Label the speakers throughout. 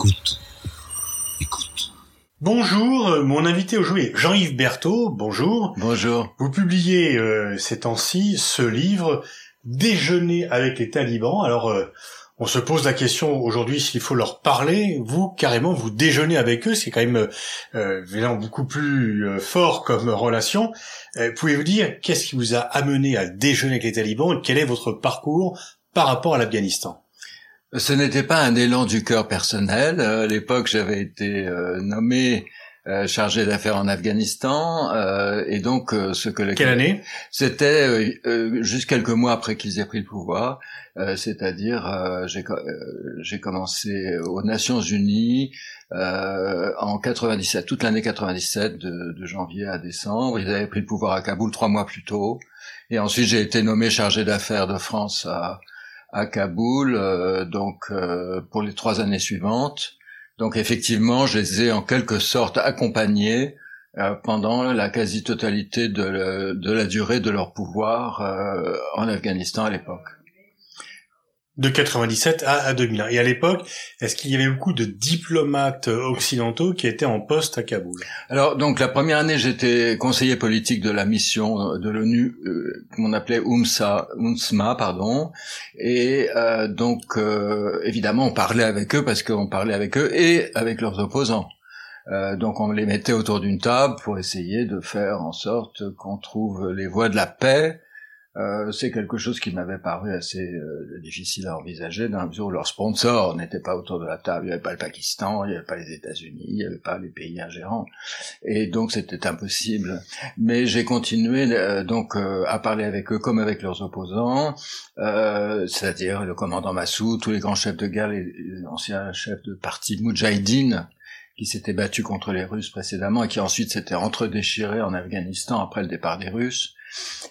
Speaker 1: Écoute. Écoute.
Speaker 2: Bonjour, euh, mon invité aujourd'hui est Jean-Yves Berthaud. Bonjour.
Speaker 3: Bonjour.
Speaker 2: Vous publiez euh, ces temps-ci ce livre Déjeuner avec les talibans. Alors, euh, on se pose la question aujourd'hui s'il faut leur parler. Vous, carrément, vous déjeunez avec eux. C'est quand même euh, évidemment beaucoup plus euh, fort comme relation. Euh, Pouvez-vous dire qu'est-ce qui vous a amené à déjeuner avec les talibans et quel est votre parcours par rapport à l'Afghanistan?
Speaker 3: Ce n'était pas un élan du cœur personnel. Euh, À l'époque, j'avais été euh, nommé euh, chargé d'affaires en Afghanistan, euh, et donc euh, ce que le
Speaker 2: Quelle année?
Speaker 3: C'était euh, juste quelques mois après qu'ils aient pris le pouvoir, euh, c'est-à-dire euh, j'ai co- euh, j'ai commencé aux Nations Unies euh, en 97, toute l'année 97, de, de janvier à décembre. Ils avaient pris le pouvoir à Kaboul trois mois plus tôt, et ensuite j'ai été nommé chargé d'affaires de France à, à Kaboul, euh, donc euh, pour les trois années suivantes. Donc effectivement, je les ai en quelque sorte accompagnés euh, pendant la quasi-totalité de, de la durée de leur pouvoir en Afghanistan à l'époque.
Speaker 2: De 97 à, à 2001. Et à l'époque, est-ce qu'il y avait beaucoup de diplomates occidentaux qui étaient en poste à Kaboul?
Speaker 3: Alors donc la première année, j'étais conseiller politique de la mission de l'ONU euh, qu'on appelait UMSA, UNSMA, pardon, et euh, donc euh, évidemment on parlait avec eux parce qu'on parlait avec eux et avec leurs opposants. Euh, donc on les mettait autour d'une table pour essayer de faire en sorte qu'on trouve les voies de la paix. Euh, c'est quelque chose qui m'avait paru assez euh, difficile à envisager dans la mesure où leurs sponsors n'étaient pas autour de la table. Il n'y avait pas le Pakistan, il n'y avait pas les États-Unis, il n'y avait pas les pays ingérants, et donc c'était impossible. Mais j'ai continué euh, donc euh, à parler avec eux comme avec leurs opposants, euh, c'est-à-dire le commandant Massoud, tous les grands chefs de guerre, les, anciens chefs de parti Moudjahidine qui s'étaient battus contre les Russes précédemment et qui ensuite s'étaient entre-déchirés en Afghanistan après le départ des Russes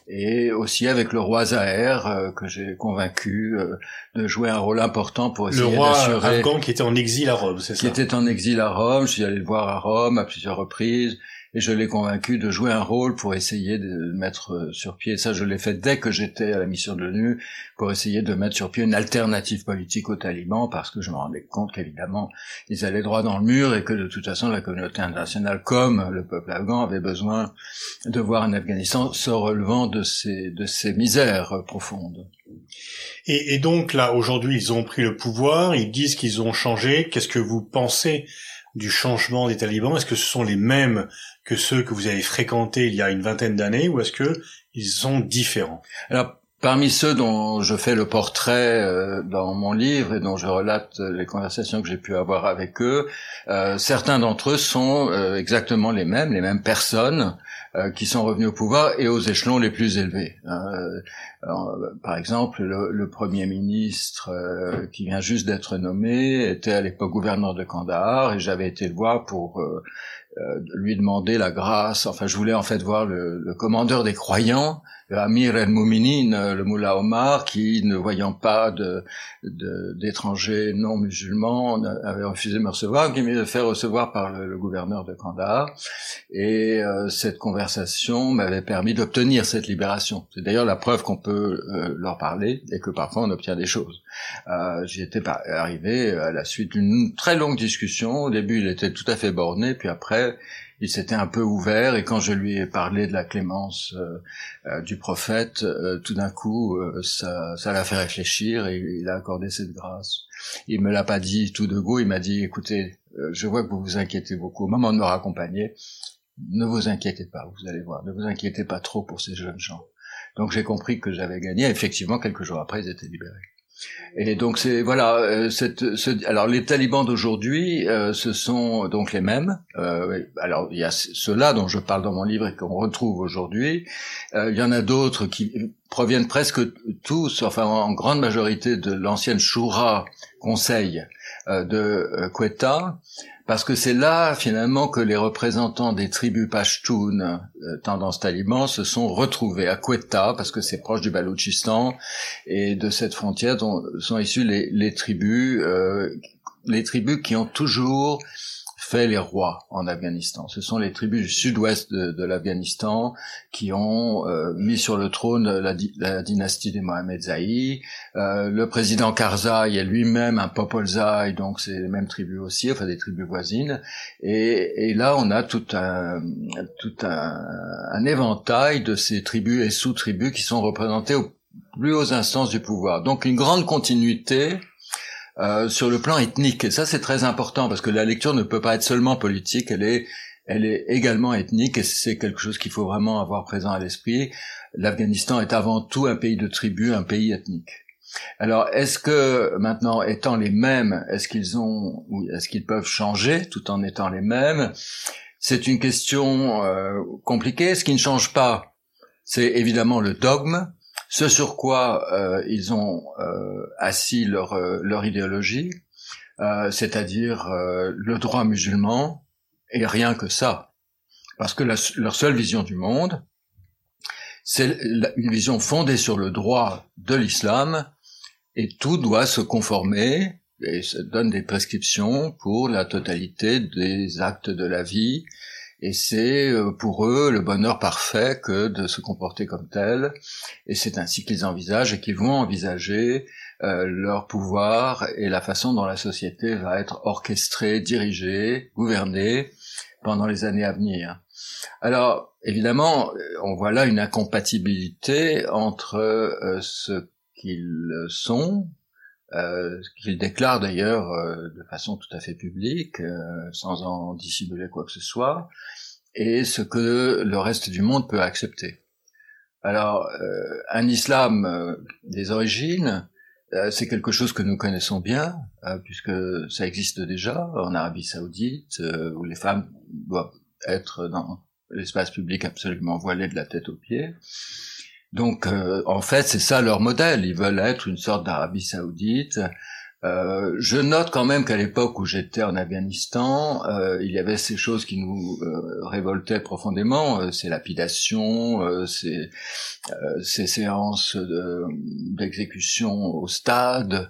Speaker 3: et aussi avec le roi Zahir euh, que j'ai convaincu euh, de jouer un rôle important pour
Speaker 2: Le
Speaker 3: essayer
Speaker 2: roi
Speaker 3: d'assurer
Speaker 2: afghan qui était en exil à Rome, c'est
Speaker 3: qui était en exil à Rome, je suis allé le voir à Rome à plusieurs reprises et je l'ai convaincu de jouer un rôle pour essayer de mettre euh, sur pied, ça je l'ai fait dès que j'étais à la mission de l'ONU, pour essayer de mettre sur pied une alternative politique aux talibans, parce que je me rendais compte qu'évidemment ils allaient droit dans le mur et que de toute façon la communauté internationale comme le peuple afghan avait besoin de voir un Afghanistan se relevant de ces, de ces misères profondes.
Speaker 2: et donc là, aujourd'hui, ils ont pris le pouvoir, ils disent qu'ils ont changé. Qu'est-ce que vous pensez du changement des talibans? Est-ce que ce sont les mêmes que ceux que vous avez fréquentés il y a une vingtaine d'années ou est-ce que ils sont différents?
Speaker 3: Parmi ceux dont je fais le portrait euh, dans mon livre et dont je relate euh, les conversations que j'ai pu avoir avec eux, euh, certains d'entre eux sont exactement les mêmes, les mêmes personnes qui sont revenus au pouvoir et aux échelons les plus élevés. Par exemple, le, le premier ministre qui vient juste d'être nommé était à l'époque gouverneur de Kandahar et j'avais été le voir pour euh, lui demander la grâce. Enfin, je voulais en fait voir le, le commandeur des croyants, Amir el-Mouminin, euh, le Moullah Omar, qui, ne voyant pas de- de- d'étrangers non musulmans, avait refusé de me recevoir, qui me fait recevoir par le, le gouverneur de Kandahar. Et euh, cette conversation m'avait permis d'obtenir cette libération. C'est d'ailleurs la preuve qu'on peut euh, leur parler et que parfois on obtient des choses. Euh, J'y étais arrivé à la suite d'une très longue discussion. Au début, il était tout à fait borné, puis après, il s'était un peu ouvert. Et quand je lui ai parlé de la clémence euh, euh, du prophète, euh, tout d'un coup, ça, l'a fait réfléchir et il a accordé cette grâce. Il me l'a pas dit tout de go. Il m'a dit "Écoutez, je vois que vous vous inquiétez beaucoup. Au moment de me raccompagner, ne vous inquiétez pas. Vous allez voir. Ne vous inquiétez pas trop pour ces jeunes gens." Donc j'ai compris que j'avais gagné. Effectivement, quelques jours après, ils étaient libérés. Et donc c'est voilà, euh, alors les talibans d'aujourd'hui, euh, ce sont donc les mêmes. Euh, alors il y a ceux-là dont je parle dans mon livre et qu'on retrouve aujourd'hui. Euh, il y en a d'autres qui proviennent presque tous, enfin en grande majorité de l'ancienne Shura Conseil euh, de euh, Quetta, parce que c'est là finalement que les représentants des tribus pashtunes euh, tendance taliban se sont retrouvés à Quetta, parce que c'est proche du Baloutchistan, et de cette frontière dont sont issues les, les tribus, euh, les tribus qui ont toujours fait les rois en Afghanistan. Ce sont les tribus du sud-ouest de, l'Afghanistan qui ont euh, mis sur le trône la, dynastie des Mohammedzai. Euh, le président Karzai est lui-même un Popolzai, donc c'est les mêmes tribus aussi, enfin des tribus voisines. Et, là, on a tout un tout un, un éventail de ces tribus et sous-tribus qui sont représentées aux plus hautes instances du pouvoir. Donc une grande continuité euh, sur le plan ethnique. Et ça, c'est très important parce que la lecture ne peut pas être seulement politique, elle est, elle est également ethnique et c'est quelque chose qu'il faut vraiment avoir présent à l'esprit. L'Afghanistan est avant tout un pays de tribus, un pays ethnique. Alors, est-ce que maintenant, étant les mêmes, est-ce qu'ils ont, est-ce qu'ils peuvent changer tout en étant les mêmes? C'est une question euh, compliquée. Ce qui ne change pas, c'est évidemment le dogme, ce sur quoi euh, ils ont euh, assis leur, euh, leur idéologie, c'est-à-dire le droit musulman, et rien que ça. Parce que leur seule vision du monde, c'est une vision fondée sur le droit de l'islam, et tout doit se conformer, et ça donne des prescriptions pour la totalité des actes de la vie, et c'est euh, pour eux le bonheur parfait que de se comporter comme tel, et c'est ainsi qu'ils envisagent et qu'ils vont envisager euh, leur pouvoir et la façon dont la société va être orchestrée, dirigée, gouvernée pendant les années à venir. Alors, évidemment, on voit là une incompatibilité entre euh, ce qu'ils sont, euh, qu'ils déclarent d'ailleurs euh, de façon tout à fait publique, euh, sans en dissimuler quoi que ce soit, et ce que le reste du monde peut accepter. Alors, euh, un islam des origines, c'est quelque chose que nous connaissons bien, puisque ça existe déjà en Arabie saoudite, où les femmes doivent être dans l'espace public absolument voilées de la tête aux pieds. Donc, euh, en fait, c'est ça leur modèle. Ils veulent être une sorte d'Arabie saoudite. Euh, je note quand même qu'à l'époque où j'étais en Afghanistan, euh, il y avait ces choses qui nous révoltaient profondément, ces lapidations, ces, ces, séances d'exécution au stade,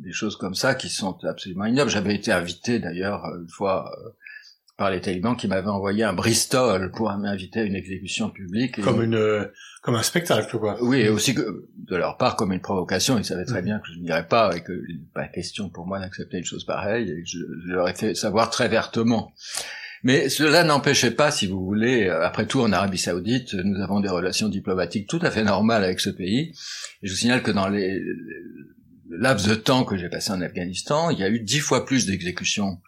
Speaker 3: des choses comme ça qui sont absolument ignobles. J'avais été invité d'ailleurs une fois par les talibans qui m'avaient envoyé un Bristol pour m'inviter à une exécution publique.
Speaker 2: Comme une comme un spectacle, quoi.
Speaker 3: Oui, et aussi que, de leur part comme une provocation. Ils savaient très mm. bien que je n'irais pas et que pas question pour moi d'accepter une chose pareille. Et je, leur ai fait savoir très vertement. Mais cela n'empêchait pas, si vous voulez, euh, après tout en Arabie Saoudite, nous avons des relations diplomatiques tout à fait normales avec ce pays. Et je vous signale que dans les, le laps de temps que j'ai passé en Afghanistan, il y a eu dix fois plus d'exécutions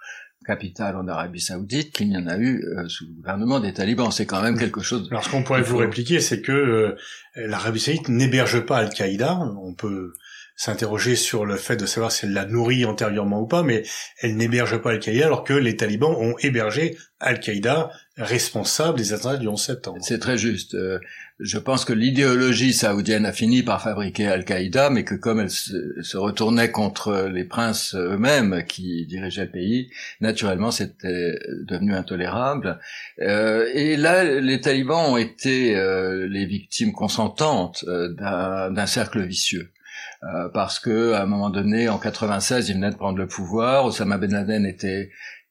Speaker 3: capitale en Arabie Saoudite qu'il n'y en a eu euh, sous le gouvernement des talibans. C'est quand même quelque chose.
Speaker 2: Alors ce qu'on pourrait vous répliquer, c'est que euh, l'Arabie Saoudite n'héberge pas Al-Qaïda. On peut s'interroger sur le fait de savoir si elle l'a nourri antérieurement ou pas, mais elle n'héberge pas Al-Qaïda alors que les talibans ont hébergé Al-Qaïda responsable des attentats du 11 septembre.
Speaker 3: C'est très juste. Euh, je pense que l'idéologie saoudienne a fini par fabriquer Al-Qaïda, mais que comme elle se, retournait contre les princes eux-mêmes qui dirigeaient le pays, naturellement c'était devenu intolérable. Euh, et là, les talibans ont été euh, les victimes consentantes d'un cercle vicieux. parce que à un moment donné, en 96, ils venaient de prendre le pouvoir. Osama Ben Laden était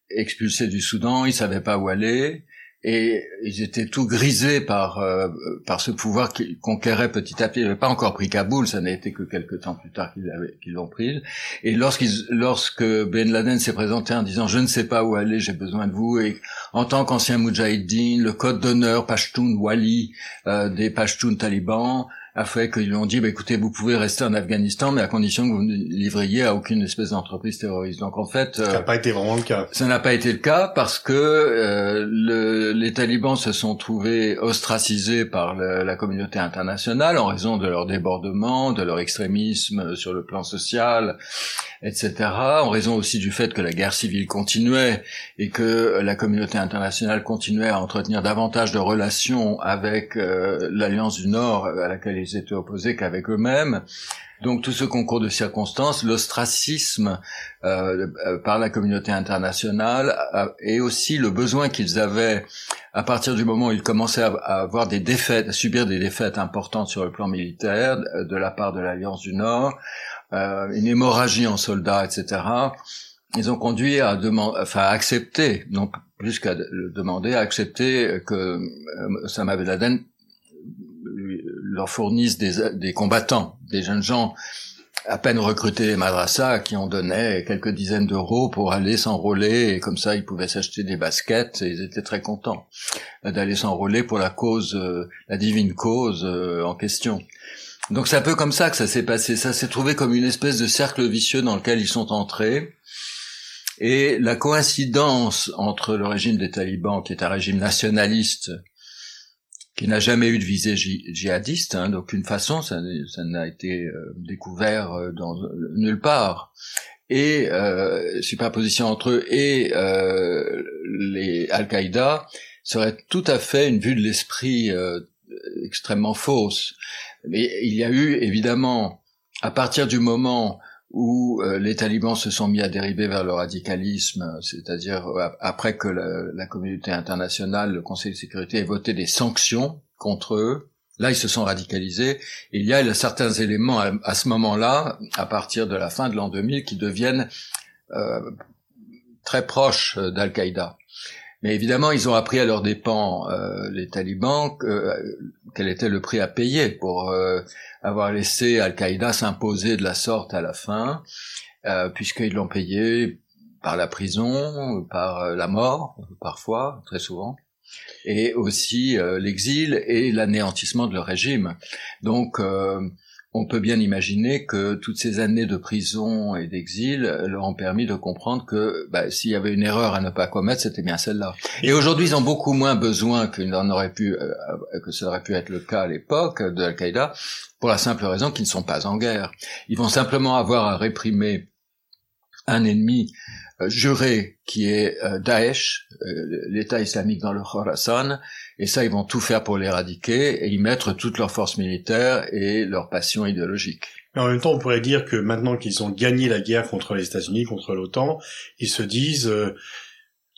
Speaker 3: expulsé du Soudan, il savait pas où aller et ils étaient tout grisés par euh, par ce pouvoir qui conquérait petit à petit. Ils n'avaient pas encore pris Kaboul, ça n'a été que quelques temps plus tard qu'ils l'ont prise. Et lorsqu'ils lorsque Ben Laden s'est présenté en disant je ne sais pas où aller, j'ai besoin de vous, et en tant qu'ancien Mujahideen, le code d'honneur Pashtun Wali euh, des Pashtun talibans, a fait qu'ils lui ont dit, bah, écoutez, vous pouvez rester en Afghanistan, mais à condition que vous ne livriez à aucune espèce d'entreprise terroriste. Donc en fait,
Speaker 2: ça n'a pas été vraiment le cas.
Speaker 3: Ça n'a pas été le cas parce que euh, le, les talibans se sont trouvés ostracisés par la communauté internationale en raison de leur débordement, de leur extrémisme sur le plan social, etc. En raison aussi du fait que la guerre civile continuait et que la communauté internationale continuait à entretenir davantage de relations avec euh, l'Alliance du Nord à laquelle ils étaient opposés qu'avec eux-mêmes. Donc tout ce concours de circonstances, l'ostracisme euh, euh, par la communauté internationale et aussi le besoin qu'ils avaient à partir du moment où ils commençaient à, avoir des défaites, à subir des défaites importantes sur le plan militaire de la part de l'Alliance du Nord, euh, une hémorragie en soldats, etc., ils ont conduit à demander, enfin à accepter, non plus qu'à demander, à accepter que euh, Osama Ben Laden leur fournisse des, des combattants, des jeunes gens à peine recrutés des madrassas qui ont donné quelques dizaines d'euros pour aller s'enrôler et comme ça ils pouvaient s'acheter des baskets et ils étaient très contents d'aller s'enrôler pour la cause, euh, la divine cause euh, en question. Donc c'est un peu comme ça que ça s'est passé. Ça s'est trouvé comme une espèce de cercle vicieux dans lequel ils sont entrés. Et la coïncidence entre le régime des talibans, qui est un régime nationaliste, qui n'a jamais eu de visée djihadiste, hein, d'aucune façon, ça, n'a été euh, découvert euh, dans, nulle part, et euh, superposition entre eux et euh, les Al-Qaïda serait tout à fait une vue de l'esprit extrêmement fausse. Mais il y a eu évidemment, à partir du moment où euh, les talibans se sont mis à dériver vers le radicalisme, c'est-à-dire euh, après que la, communauté internationale, le Conseil de sécurité ait voté des sanctions contre eux, là ils se sont radicalisés. il y a certains éléments à, ce moment-là, à partir de la fin de l'an 2000, qui deviennent euh, très proches d'Al-Qaïda. Mais évidemment, ils ont appris à leurs dépens, euh, les talibans, euh, quel était le prix à payer pour euh, avoir laissé Al-Qaïda s'imposer de la sorte à la fin, puisqu'ils l'ont payé par la prison, par la mort, parfois, très souvent, et aussi l'exil et l'anéantissement de leur régime. Donc, on peut bien imaginer que toutes ces années de prison et d'exil leur ont permis de comprendre que bah, s'il y avait une erreur à ne pas commettre, c'était bien celle-là. Et aujourd'hui, ils ont beaucoup moins besoin qu'il en aurait pu, euh, que ça aurait pu être le cas à l'époque de Al-Qaïda, pour la simple raison qu'ils ne sont pas en guerre. Ils vont simplement avoir à réprimer un ennemi juré qui est euh, Daesh, l'État islamique dans le Khorasan, et ça, ils vont tout faire pour l'éradiquer et y mettre toutes leurs forces militaires et leurs passions idéologiques.
Speaker 2: Mais en même temps, on pourrait dire que maintenant qu'ils ont gagné la guerre contre les États-Unis, contre l'OTAN, ils se disent euh,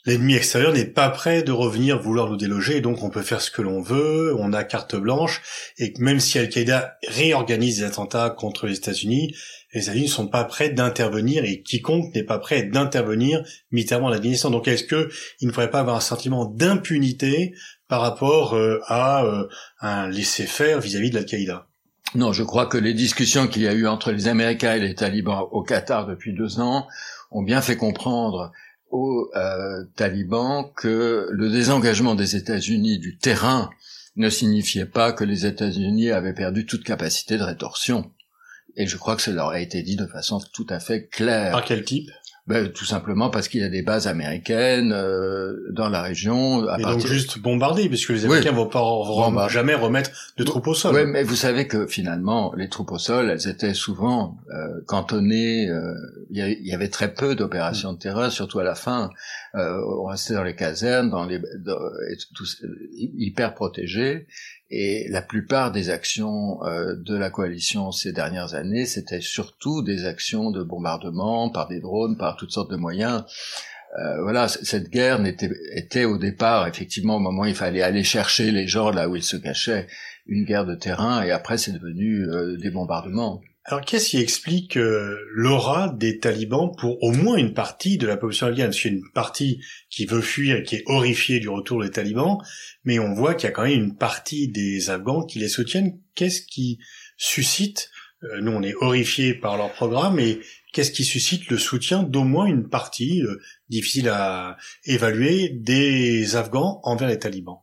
Speaker 2: l'ennemi extérieur n'est pas prêt de revenir vouloir nous déloger, donc on peut faire ce que l'on veut, on a carte blanche, et même si Al-Qaïda réorganise des attentats contre les États-Unis, les États-Unis ne sont pas prêts d'intervenir et quiconque n'est pas prêt d'intervenir militairement en Afghanistan. Donc est-ce que il ne faudrait pas avoir un sentiment d'impunité par rapport euh, à euh, un laisser-faire vis-à-vis de l'Al-Qaïda
Speaker 3: Non, je crois que les discussions qu'il y a eu entre les Américains et les talibans au Qatar depuis deux ans ont bien fait comprendre aux euh, talibans que le désengagement des États-Unis du terrain ne signifiait pas que les États-Unis avaient perdu toute capacité de rétorsion. Et je crois que cela leur a été dit de façon tout à fait claire.
Speaker 2: Quel type?
Speaker 3: Ben, tout simplement parce qu'il y a des bases américaines euh, dans la région.
Speaker 2: À et donc juste bombarder, puisque les Américains vont pas jamais remettre de troupes au sol.
Speaker 3: Oui, mais vous savez que finalement, les troupes au sol, elles étaient souvent euh, cantonnées. Euh, il y, avait très peu d'opérations de terrain, surtout à la fin. Euh, on restait dans les casernes, dans les dans, hyper protégés. Et la plupart des actions euh, de la coalition ces dernières années, c'était surtout des actions de bombardement par des drones, par toutes sortes de moyens. Euh, voilà, cette guerre n'était, était au départ, effectivement, au moment où il fallait aller chercher les gens là où ils se cachaient, une guerre de terrain, et après c'est devenu euh, des bombardements.
Speaker 2: Alors qu'est-ce qui explique euh, l'aura des talibans pour au moins une partie de la population afghane? A une partie qui veut fuir et qui est horrifiée du retour des talibans, mais on voit qu'il y a quand même une partie des Afghans qui les soutiennent. Qu'est-ce qui suscite euh, Nous, on est horrifiés par leur programme, et qu'est-ce qui suscite le soutien d'au moins une partie, euh, difficile à évaluer, des Afghans envers les talibans?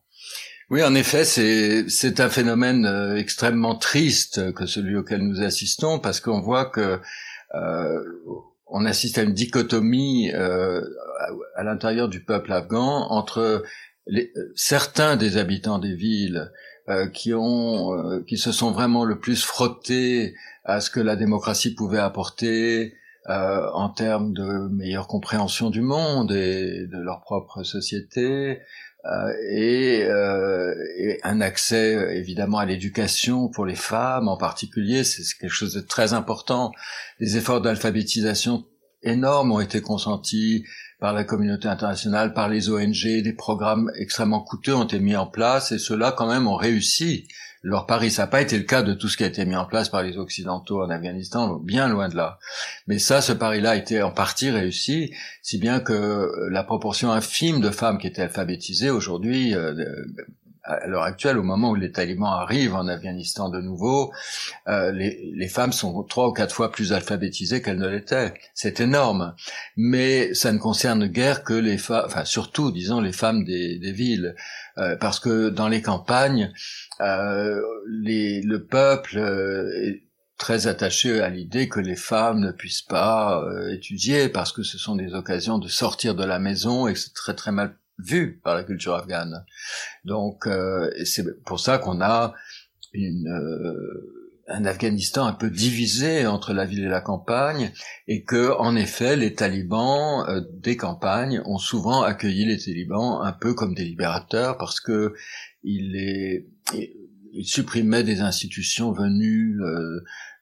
Speaker 3: Oui, en effet, c'est un phénomène euh, extrêmement triste que celui auquel nous assistons, parce qu'on voit que euh, on assiste à une dichotomie euh, à, l'intérieur du peuple afghan entre certains des habitants des villes euh, qui ont, euh, qui se sont vraiment le plus frottés à ce que la démocratie pouvait apporter, en termes de meilleure compréhension du monde et de leur propre société, euh, et, euh, et, un accès euh, évidemment à l'éducation pour les femmes en particulier, c'est quelque chose de très important. Les efforts d'alphabétisation énormes ont été consentis par la communauté internationale, par les ONG, des programmes extrêmement coûteux ont été mis en place et ceux-là quand même ont réussi leur pari. Ça n'a pas été le cas de tout ce qui a été mis en place par les Occidentaux en Afghanistan, bien loin de là. Mais ça, ce pari-là a été en partie réussi, si bien que la proportion infime de femmes qui étaient alphabétisées aujourd'hui, euh, à l'heure actuelle, au moment où les talibans arrivent en Afghanistan de nouveau, euh, les, les, femmes sont trois ou quatre fois plus alphabétisées qu'elles ne l'étaient. C'est énorme. Mais ça ne concerne guère que les femmes, enfin surtout, disons, les femmes des, des villes. Euh, parce que dans les campagnes, euh, les, le peuple euh, est très attaché à l'idée que les femmes ne puissent pas euh, étudier parce que ce sont des occasions de sortir de la maison et que c'est très très mal vu par la culture afghane. Donc euh, c'est pour ça qu'on a une, euh, un Afghanistan un peu divisé entre la ville et la campagne, et que en effet les talibans euh, des campagnes ont souvent accueilli les talibans un peu comme des libérateurs parce que ils les ils supprimaient des institutions venues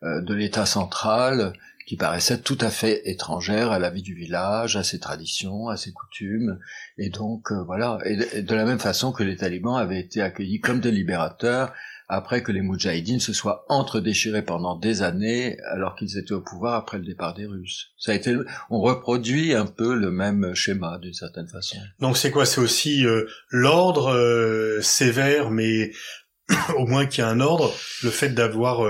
Speaker 3: de l'État central qui paraissait tout à fait étrangère à la vie du village, à ses traditions, à ses coutumes, et donc euh, voilà, et de, la même façon que les talibans avaient été accueillis comme des libérateurs après que les moudjahidines se soient entre-déchirés pendant des années alors qu'ils étaient au pouvoir après le départ des Russes. Ça a été, on reproduit un peu le même schéma d'une certaine façon.
Speaker 2: Donc c'est quoi? C'est aussi euh, l'ordre euh, sévère, mais au moins qu'il y a un ordre, le fait d'avoir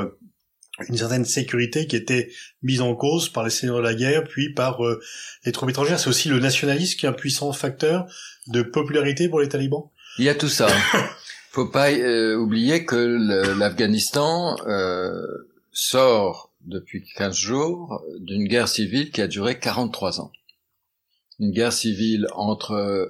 Speaker 2: une certaine sécurité qui était mise en cause par les seigneurs de la guerre, puis par euh, les troupes étrangères. C'est aussi le nationalisme qui est un puissant facteur de popularité pour les talibans.
Speaker 3: Il y a tout ça. Faut pas euh, oublier que l'Afghanistan euh, sort depuis 15 jours d'une guerre civile qui a duré 43 ans. Une guerre civile entre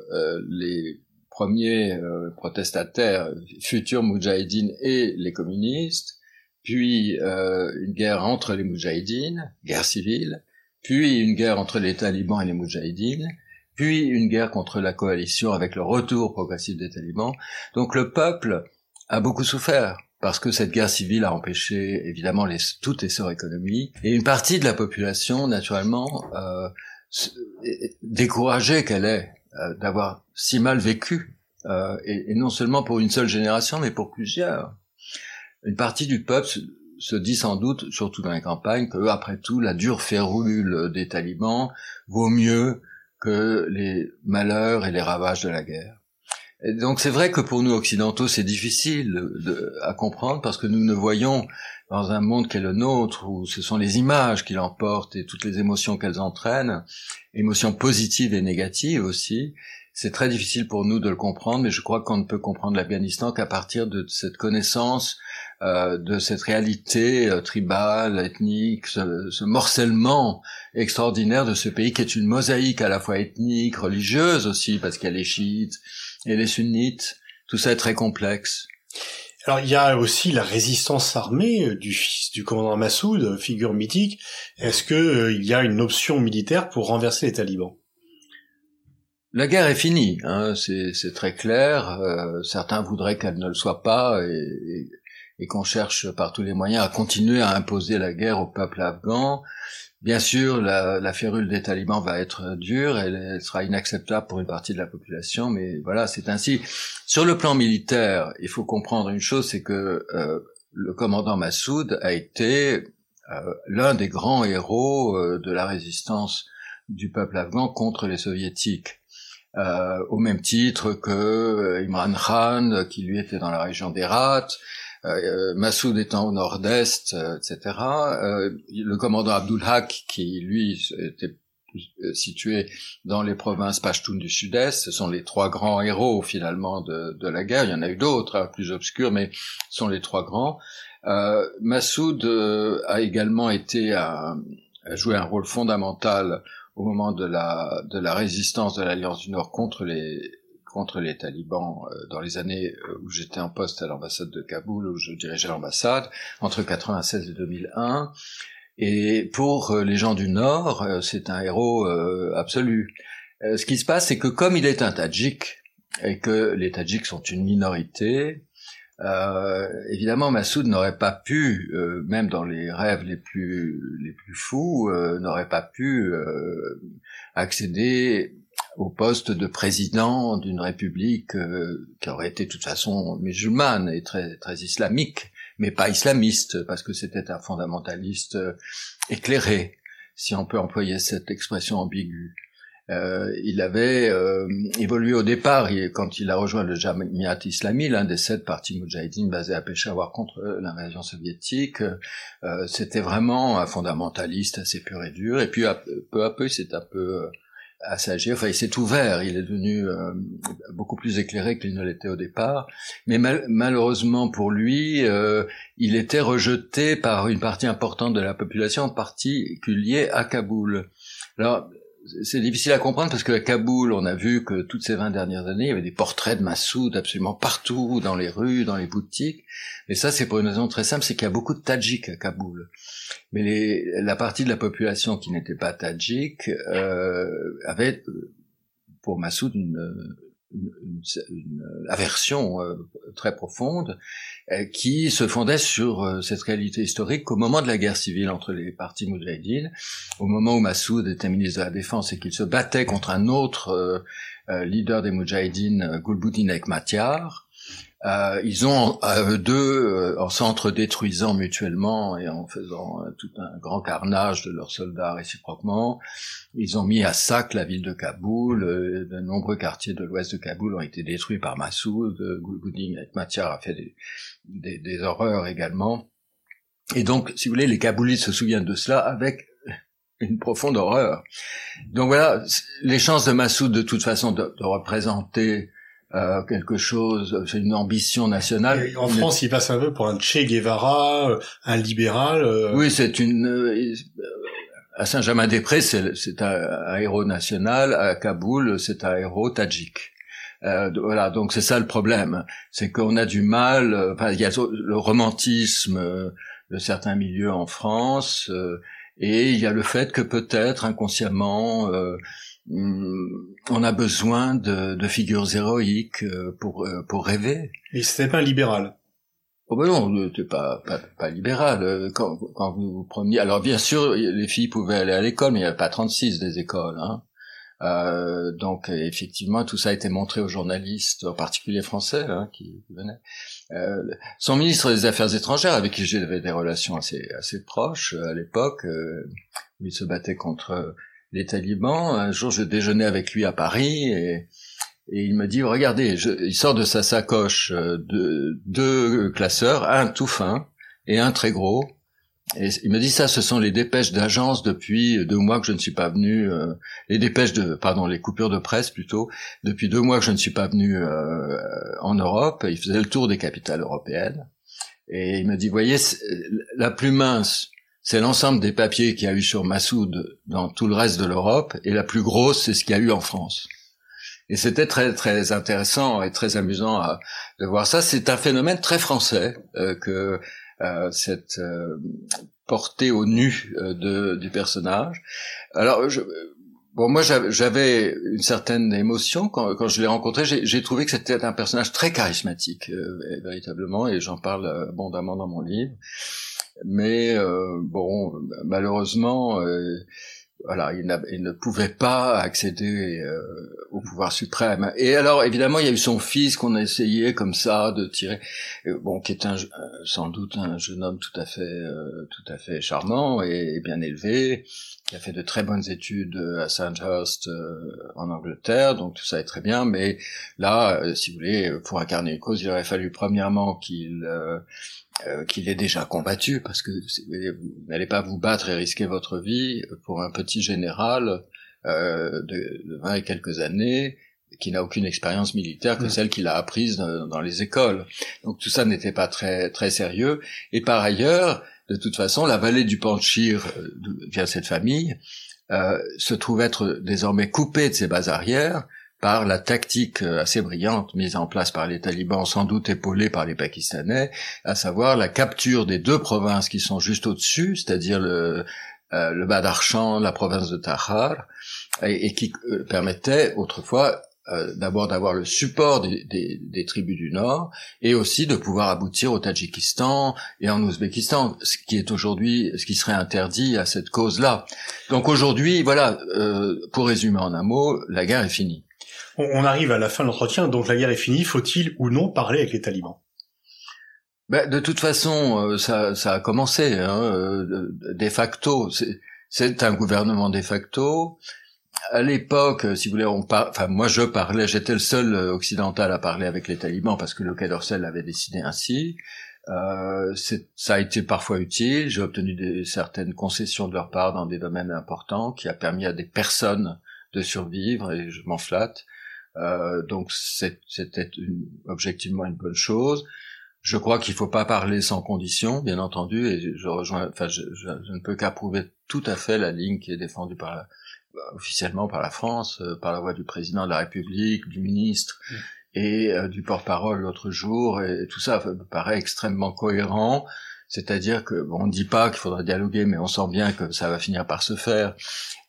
Speaker 3: les premiers protestataires, futurs moudjahidines et les communistes, puis euh, une guerre entre les Moudjahidines, guerre civile, puis une guerre entre les talibans et les Moudjahidines, puis une guerre contre la coalition avec le retour progressif des talibans. Donc le peuple a beaucoup souffert parce que cette guerre civile a empêché évidemment les, toutes essor économiques et une partie de la population naturellement euh, découragée qu'elle est euh, d'avoir si mal vécu euh, et non seulement pour une seule génération mais pour plusieurs une partie du peuple se, dit sans doute, surtout dans les campagnes, que après tout, la dure férule des talibans vaut mieux que les malheurs et les ravages de la guerre. Et donc c'est vrai que pour nous occidentaux, c'est difficile à comprendre parce que nous ne voyons dans un monde qui est le nôtre, où ce sont les images qui l'emportent et toutes les émotions qu'elles entraînent, émotions positives et négatives aussi, c'est très difficile pour nous de le comprendre, mais je crois qu'on ne peut comprendre l'Afghanistan qu'à partir de cette connaissance euh, de cette réalité euh, tribale, ethnique, ce, morcellement extraordinaire de ce pays qui est une mosaïque à la fois ethnique, religieuse aussi, parce qu'il y a les chiites et les sunnites. Tout ça est très complexe.
Speaker 2: Alors il y a aussi la résistance armée euh, du fils du commandant Massoud, figure mythique. Est-ce que il y a une option militaire pour renverser les talibans?
Speaker 3: La guerre est finie, hein, c'est très clair. Euh, certains voudraient qu'elle ne le soit pas et, et, qu'on cherche par tous les moyens à continuer à imposer la guerre au peuple afghan. Bien sûr, la, la férule des talibans va être dure, elle, elle, sera inacceptable pour une partie de la population, mais voilà, c'est ainsi. Sur le plan militaire, il faut comprendre une chose, c'est que euh, le commandant Massoud a été euh, l'un des grands héros de la résistance du peuple afghan contre les soviétiques. Euh, au même titre que euh, Imran Khan, qui lui était dans la région d'Herat, euh, Massoud étant au nord-est, etc. le commandant Abdul Haq, qui lui était situé dans les provinces Pashtun du sud-est, ce sont les trois grands héros finalement de, de la guerre. Il y en a eu d'autres, hein, plus obscurs, mais ce sont les trois grands. Euh, Massoud a également été à, a joué un rôle fondamental au moment de la, de la résistance de l'Alliance du Nord contre les, contre les talibans euh, dans les années euh, où j'étais en poste à l'ambassade de Kaboul, où je dirigeais l'ambassade, entre 96 et 2001. Et pour euh, les gens du Nord, c'est un héros absolu. Ce qui se passe, c'est que comme il est un Tadjik, et que les Tadjiks sont une minorité, Euh, évidemment, Massoud n'aurait pas pu, euh, même dans les rêves les plus les plus fous, euh, n'aurait pas pu euh, accéder au poste de président d'une république qui aurait été de toute façon musulmane et très très islamique, mais pas islamiste parce que c'était un fondamentaliste éclairé, si on peut employer cette expression ambiguë. Euh, il avait euh, évolué au départ, quand il a rejoint le Jamiat Islami, l'un des sept partis moudjahidines basés à Peshawar contre euh, l'invasion soviétique. C'était vraiment un fondamentaliste assez pur et dur. Et puis peu à peu, c'est un peu assagi. Enfin, il s'est ouvert. Il est devenu beaucoup plus éclairé qu'il ne l'était au départ. Mais malheureusement pour lui, il était rejeté par une partie importante de la population, en particulier à Kaboul. Alors, c'est difficile à comprendre parce que à Kaboul, on a vu que toutes ces 20 dernières années, il y avait des portraits de Massoud absolument partout, dans les rues, dans les boutiques. Et ça, c'est pour une raison très simple, c'est qu'il y a beaucoup de Tadjiks à Kaboul. Mais les, la partie de la population qui n'était pas Tadjik euh, avait, pour Massoud, une, une, aversion euh, très profonde euh, qui se fondait sur euh, cette réalité historique qu'au moment de la guerre civile entre les partis moudjahidines, au moment où Massoud était ministre de la Défense et qu'il se battait contre un autre leader des moudjahidines, Gulbuddin Ekmatyar, euh, ils ont eux deux, euh, en s'entre-détruisant mutuellement et en faisant euh, tout un grand carnage de leurs soldats réciproquement, ils ont mis à sac la ville de Kaboul. Euh, de nombreux quartiers de l'ouest de Kaboul ont été détruits par Massoud. Gulbuddin et Matyar a fait des, des, des, horreurs également. Et donc, si vous voulez, les Kaboulites se souviennent de cela avec une profonde horreur. Donc voilà, les chances de Massoud de toute façon de représenter euh, quelque chose, c'est une ambition nationale.
Speaker 2: en France, il passe un peu pour un Che Guevara, euh, un libéral. Euh.
Speaker 3: Oui, c'est une. à Saint-Germain-des-Prés, c'est un, héros national. À Kaboul, c'est un héros tadjik. Euh, voilà, donc c'est ça le problème, c'est qu'on a du mal. Enfin, il y a le romantisme de certains milieux en France, et il y a le fait que peut-être inconsciemment on a besoin de, de figures héroïques euh, pour euh, pour rêver.
Speaker 2: Et c'était pas un libéral.
Speaker 3: Oh ben non, n'était pas, pas, pas libéral. Euh, quand, quand vous vous promeniez, alors bien sûr, les filles pouvaient aller à l'école, mais il n'y avait pas 36 des écoles. Hein. Euh, donc effectivement, tout ça a été montré aux journalistes, en particulier français, hein, qui, venaient. Euh, son ministre des Affaires étrangères, avec qui j'avais des relations assez assez proches à l'époque, euh, il se battait contre les talibans. Un jour, je déjeunais avec lui à Paris et, il me dit, regardez, il sort de sa sacoche euh, de, deux classeurs, un tout fin et un très gros. Et il me dit ça, ce sont les dépêches d'agence depuis deux mois que je ne suis pas venu, euh, les dépêches de, pardon, les coupures de presse plutôt, depuis deux mois que je ne suis pas venu euh, en Europe. Il faisait le tour des capitales européennes. Et il me dit, voyez, la plus mince c'est l'ensemble des papiers qu'il y a eu sur Massoud dans tout le reste de l'Europe, et la plus grosse, c'est ce qu'il y a eu en France. Et c'était très très intéressant et très amusant de voir ça. C'est un phénomène très français euh, que euh, cette euh, portée au nu euh, du personnage. Alors, je, bon, moi j'avais une certaine émotion quand je l'ai rencontré. J'ai trouvé que c'était un personnage très charismatique, véritablement, et j'en parle abondamment dans mon livre mais euh, bon, malheureusement, euh, voilà, il, il, ne pouvait pas accéder euh, au pouvoir suprême. Et alors, évidemment, il y a eu son fils qu'on a essayé comme ça de tirer, bon, qui est un, sans doute un jeune homme tout à fait, tout à fait charmant et bien élevé, qui a fait de très bonnes études à Sandhurst en Angleterre, donc tout ça est très bien. Mais là, si vous voulez, pour incarner une cause, il aurait fallu premièrement qu'il euh, qu'il est déjà combattu, parce que vous n'allez pas vous battre et risquer votre vie pour un petit général euh, de, de 20 et quelques années qui n'a aucune expérience militaire que celle qu'il a apprise dans, les écoles. Donc tout ça n'était pas très très sérieux. Et par ailleurs, de toute façon, la vallée du Panchir, euh, via cette famille, euh, se trouve être désormais coupée de ses bases arrières par la tactique euh, assez brillante mise en place par les talibans, sans doute épaulée par les Pakistanais, à savoir la capture des deux provinces qui sont juste au-dessus, c'est-à-dire le, euh, le la province de Tahar, et, qui euh, permettait autrefois euh, d'abord d'avoir le support des, des, des, tribus du Nord et aussi de pouvoir aboutir au Tadjikistan et en Ouzbékistan, ce qui est aujourd'hui, ce qui serait interdit à cette cause-là. Donc aujourd'hui, voilà, euh, pour résumer en un mot, la guerre est finie.
Speaker 2: On arrive à la fin de l'entretien, donc la guerre est finie. Faut-il ou non parler avec les talibans?
Speaker 3: Ben, de toute façon, euh, ça, a commencé hein, euh, de facto. C'est un gouvernement de facto à l'époque, si vous voulez, on moi je parlais, j'étais le seul euh, occidental à parler avec les talibans parce que le Quai d'Orsay avait décidé ainsi. Euh, ça a été parfois utile. J'ai obtenu des, certaines concessions de leur part dans des domaines importants, qui a permis à des personnes de survivre et je m'en flatte. Euh, donc c'était objectivement une bonne chose. Je crois qu'il faut pas parler sans condition, bien entendu, et je rejoins. Enfin, je, je ne peux qu'approuver tout à fait la ligne qui est défendue par la, bah, officiellement par la France, euh, par la voix du président de la République, du ministre et euh, du porte-parole l'autre jour, et, tout ça me paraît extrêmement cohérent. C'est-à-dire que bon, on ne dit pas qu'il faudra dialoguer, mais on sent bien que ça va finir par se faire.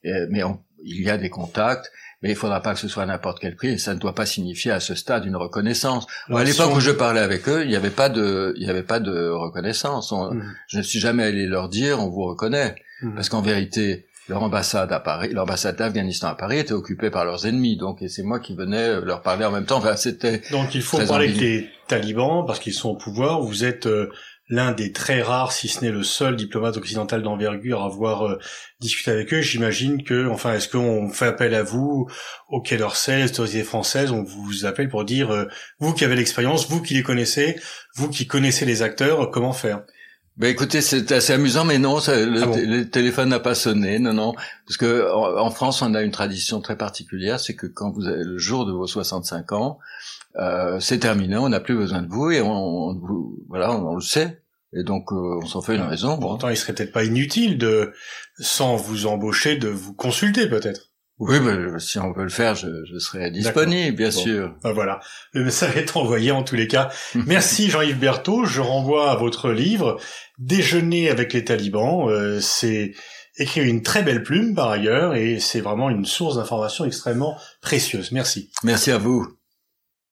Speaker 3: mais il y a des contacts, mais il faudra pas que ce soit à n'importe quel prix, et ça ne doit pas signifier à ce stade une reconnaissance. à l'époque où je parlais avec eux, il n'y avait pas de, il n'y avait pas de reconnaissance. Mm. Je ne suis jamais allé leur dire on vous reconnaît, mm. parce qu'en vérité, leur ambassade à Paris, l'ambassade d'Afghanistan à Paris était occupée par leurs ennemis, donc et c'est moi qui venais leur parler en même temps. Enfin, c'était
Speaker 2: donc il faut parler avec les talibans parce qu'ils sont au pouvoir. Vous êtes euh, l'un des très rares, si ce n'est le seul diplomate occidental d'envergure à avoir euh, discuté avec eux. J'imagine que, enfin, est-ce qu'on fait appel à vous au Quai d'Orsay, les autorités françaises, on vous appelle pour dire vous qui avez l'expérience, vous qui les connaissez, vous qui connaissez les acteurs, comment faire?
Speaker 3: Ben écoutez, c'est assez amusant, mais non, ça, le, ah téléphone n'a pas sonné, non, non, parce que en, France, on a une tradition très particulière, c'est que quand vous avez le jour de vos 65 ans, euh, c'est terminé, on n'a plus besoin de vous et on, voilà, on, le sait. Et donc, euh, on s'en fait une raison.
Speaker 2: Pourtant, il serait peut-être pas inutile de, sans vous embaucher, de vous consulter peut-être.
Speaker 3: Oui, ben, si on veut le faire, je, je serai disponible, bien sûr.
Speaker 2: Ben voilà, le message est envoyé en tous les cas. Merci Jean-Yves Berthaud. Je renvoie à votre livre Déjeuner avec les talibans. Euh, c'est écrit une très belle plume par ailleurs et c'est vraiment une source d'information extrêmement précieuse. Merci.
Speaker 3: Merci à vous.